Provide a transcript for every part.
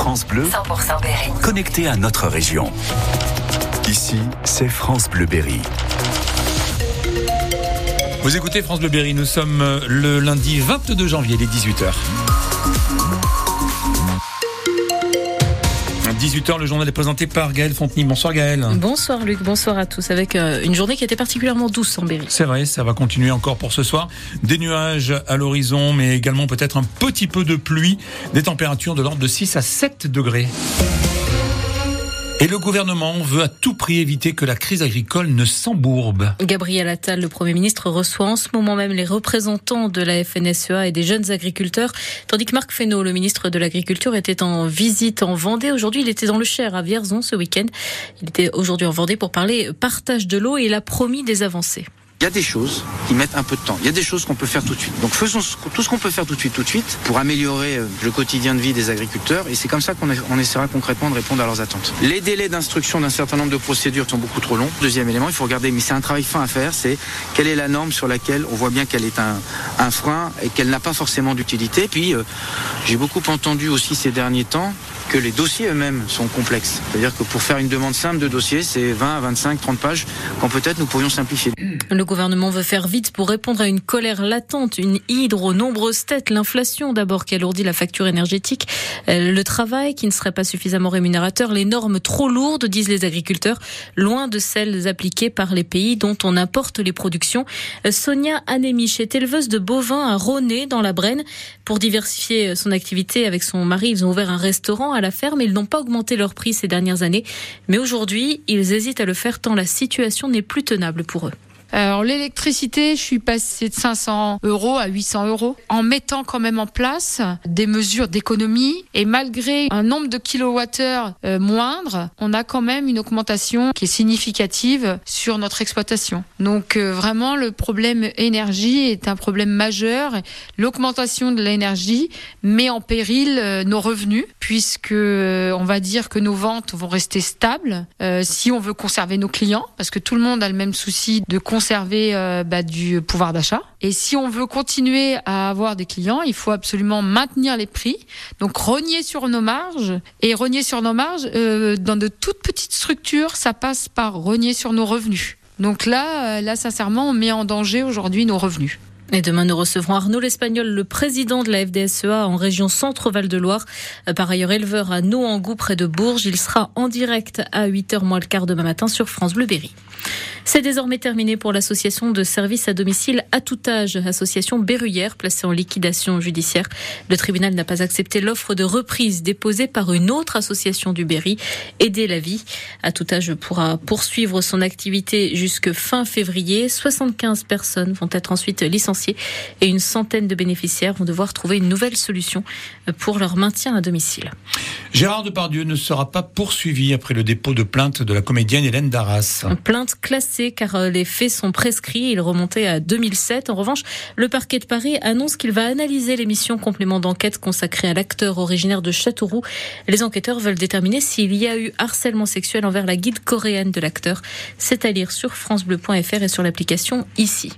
France Bleu, 100% Berry. Connecté à notre région. Ici, c'est France Bleu Berry. Vous écoutez France Bleu Berry, nous sommes le lundi 22 janvier, les 18h. 18h, le journal est présenté par Gaël Fontenay. Bonsoir Gaël. Bonsoir Luc, bonsoir à tous. Avec euh, une journée qui était particulièrement douce en Berry. C'est vrai, ça va continuer encore pour ce soir. Des nuages à l'horizon, mais également peut-être un petit peu de pluie. Des températures de l'ordre de 6 à 7 degrés. Et le gouvernement veut à tout prix éviter que la crise agricole ne s'embourbe. Gabriel Attal, le Premier ministre, reçoit en ce moment même les représentants de la FNSEA et des jeunes agriculteurs, tandis que Marc Fesneau, le ministre de l'Agriculture, était en visite en Vendée. Aujourd'hui, il était dans le Cher, à Vierzon, ce week-end. Il était aujourd'hui en Vendée pour parler partage de l'eau et il a promis des avancées. Il y a des choses qui mettent un peu de temps. Il y a des choses qu'on peut faire tout de suite. Donc faisons tout ce qu'on peut faire tout de suite, tout de suite, pour améliorer euh, le quotidien de vie des agriculteurs. Et c'est comme ça qu'on essaiera concrètement de répondre à leurs attentes. Les délais d'instruction d'un certain nombre de procédures sont beaucoup trop longs. Deuxième élément, il faut regarder, mais c'est un travail fin à faire, c'est quelle est la norme sur laquelle on voit bien qu'elle est un, frein et qu'elle n'a pas forcément d'utilité. Puis euh, j'ai beaucoup entendu aussi ces derniers temps que les dossiers eux-mêmes sont complexes. C'est-à-dire que pour faire une demande simple de dossier, c'est 20 à 25, 30 pages, quand peut-être nous pourrions simplifier. Le gouvernement veut faire vite pour répondre à une colère latente, une hydre aux nombreuses têtes, l'inflation d'abord qui alourdit la facture énergétique, euh, le travail qui ne serait pas suffisamment rémunérateur, les normes trop lourdes, disent les agriculteurs, loin de celles appliquées par les pays dont on importe les productions. Euh, Sonia Anémich est éleveuse de bovins à Roné dans la Brenne. Pour diversifier son activité avec son mari, ils ont ouvert un restaurant à la ferme. Ils n'ont pas augmenté leur prix ces dernières années. Mais aujourd'hui, ils hésitent à le faire tant la situation n'est plus tenable pour eux. Alors l'électricité, je suis passée de 500 euros à 800 euros en mettant quand même en place des mesures d'économie et malgré un nombre de kilowattheures euh, moindre, on a quand même une augmentation qui est significative sur notre exploitation. Donc euh, vraiment le problème énergie est un problème majeur. L'augmentation de l'énergie met en péril euh, nos revenus puisque on va dire que nos ventes vont rester stables si on veut conserver nos clients parce que tout le monde a le même souci de conserver conserver euh, bah, du pouvoir d'achat. Et si on veut continuer à avoir des clients, il faut absolument maintenir les prix. Donc rogner sur nos marges et rogner sur nos marges euh, dans de toutes petites structures, ça passe par rogner sur nos revenus. Donc là, euh, là sincèrement, on met en danger aujourd'hui nos revenus. Et demain, nous recevrons Arnaud l'Espagnol, le président de la FDSEA en région Centre-Val de Loire. Par ailleurs, éleveur à Nohangou, près de Bourges. Il sera en direct à 8h moins le quart demain matin sur France Bleu Berry. C'est désormais terminé pour l'association de services à domicile à tout âge, association Berruyère, placée en liquidation judiciaire. Le tribunal n'a pas accepté l'offre de reprise déposée par une autre association du Berry, Aider la vie. À tout âge pourra poursuivre son activité jusque fin février. 75 personnes vont être ensuite licenciées et une centaine de bénéficiaires vont devoir trouver une nouvelle solution pour leur maintien à domicile. Gérard Depardieu ne sera pas poursuivi après le dépôt de plainte de la comédienne Hélène Darras. Plainte classée car euh, les faits sont prescrits. Il remontait à 2007. En revanche, le parquet de Paris annonce qu'il va analyser l'émission complément d'enquête consacrée à l'acteur originaire de Châteauroux. Les enquêteurs veulent déterminer s'il y a eu harcèlement sexuel envers la guide coréenne de l'acteur. C'est à lire sur francebleu.fr et sur l'application ici.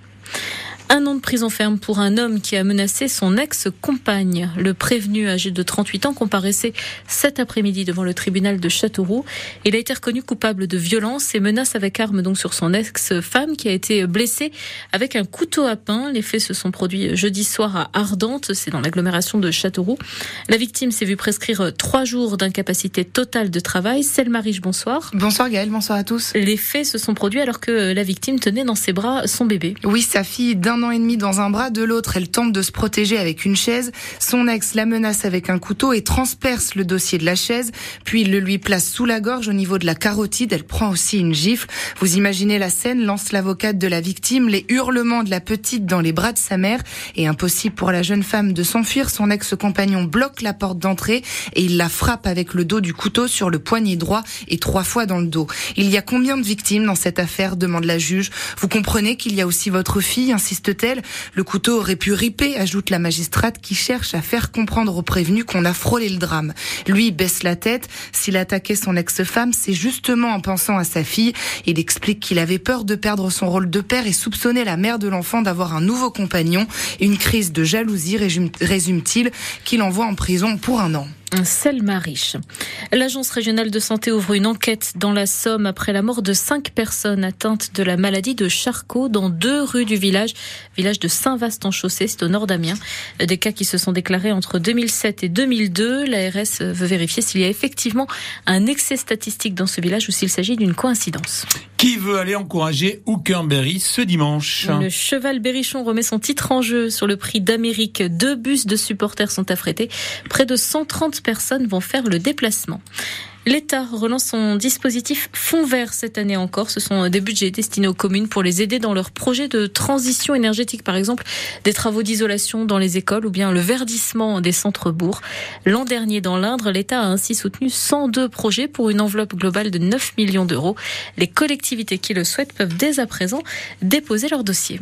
Un an de prison ferme pour un homme qui a menacé son ex-compagne. Le prévenu, âgé de 38 ans, comparaissait cet après-midi devant le tribunal de Châteauroux. Il a été reconnu coupable de violence et menace avec arme donc sur son ex-femme qui a été blessée avec un couteau à pain. Les faits se sont produits jeudi soir à Ardente, c'est dans l'agglomération de Châteauroux. La victime s'est vue prescrire trois jours d'incapacité totale de travail. Selma Riche, bonsoir. Bonsoir Gaëlle, bonsoir à tous. Les faits se sont produits alors que la victime tenait dans ses bras son bébé. Oui, sa fille d'un an et demi dans un bras, de l'autre, elle tente de se protéger avec une chaise. Son ex la menace avec un couteau et transperce le dossier de la chaise, puis il le lui place sous la gorge au niveau de la carotide. Elle prend aussi une gifle. Vous imaginez la scène, lance l'avocate de la victime, les hurlements de la petite dans les bras de sa mère et impossible pour la jeune femme de s'enfuir. Son ex-compagnon bloque la porte d'entrée et il la frappe avec le dos du couteau sur le poignet droit et trois fois dans le dos. Il y a combien de victimes dans cette affaire? demande la juge. Vous comprenez qu'il y a aussi votre fille, insiste Le couteau aurait pu riper, ajoute la magistrate qui cherche à faire comprendre aux prévenus qu'on a frôlé le drame. Lui baisse la tête. S'il attaquait son ex-femme, c'est justement en pensant à sa fille. Il explique qu'il avait peur de perdre son rôle de père et soupçonnait la mère de l'enfant d'avoir un nouveau compagnon. Une crise de jalousie résume-t-il qu'il envoie en prison pour un an. Selma Riche. L'Agence régionale de santé ouvre une enquête dans la Somme après la mort de cinq personnes atteintes de la maladie de Charcot dans deux rues du village, village de Saint-Vaast-en-Chaussée, c'est au nord d'Amiens. Des cas qui se sont déclarés entre 2007 et 2002. L'ARS veut vérifier s'il y a effectivement un excès statistique dans ce village ou s'il s'agit d'une coïncidence. Qui veut aller encourager Hookenberry ce dimanche? Le cheval Berrichon remet son titre en jeu sur le prix d'Amérique. Deux bus de supporters sont affrétés. Près de 130 personnes vont faire le déplacement. L'État relance son dispositif Fonds vert cette année encore. Ce sont des budgets destinés aux communes pour les aider dans leurs projets de transition énergétique, par exemple des travaux d'isolation dans les écoles ou bien le verdissement des centres-bourgs. L'an dernier, dans l'Indre, l'État a ainsi soutenu 102 projets pour une enveloppe globale de 9 millions d'euros. Les collectivités qui le souhaitent peuvent dès à présent déposer leur dossier.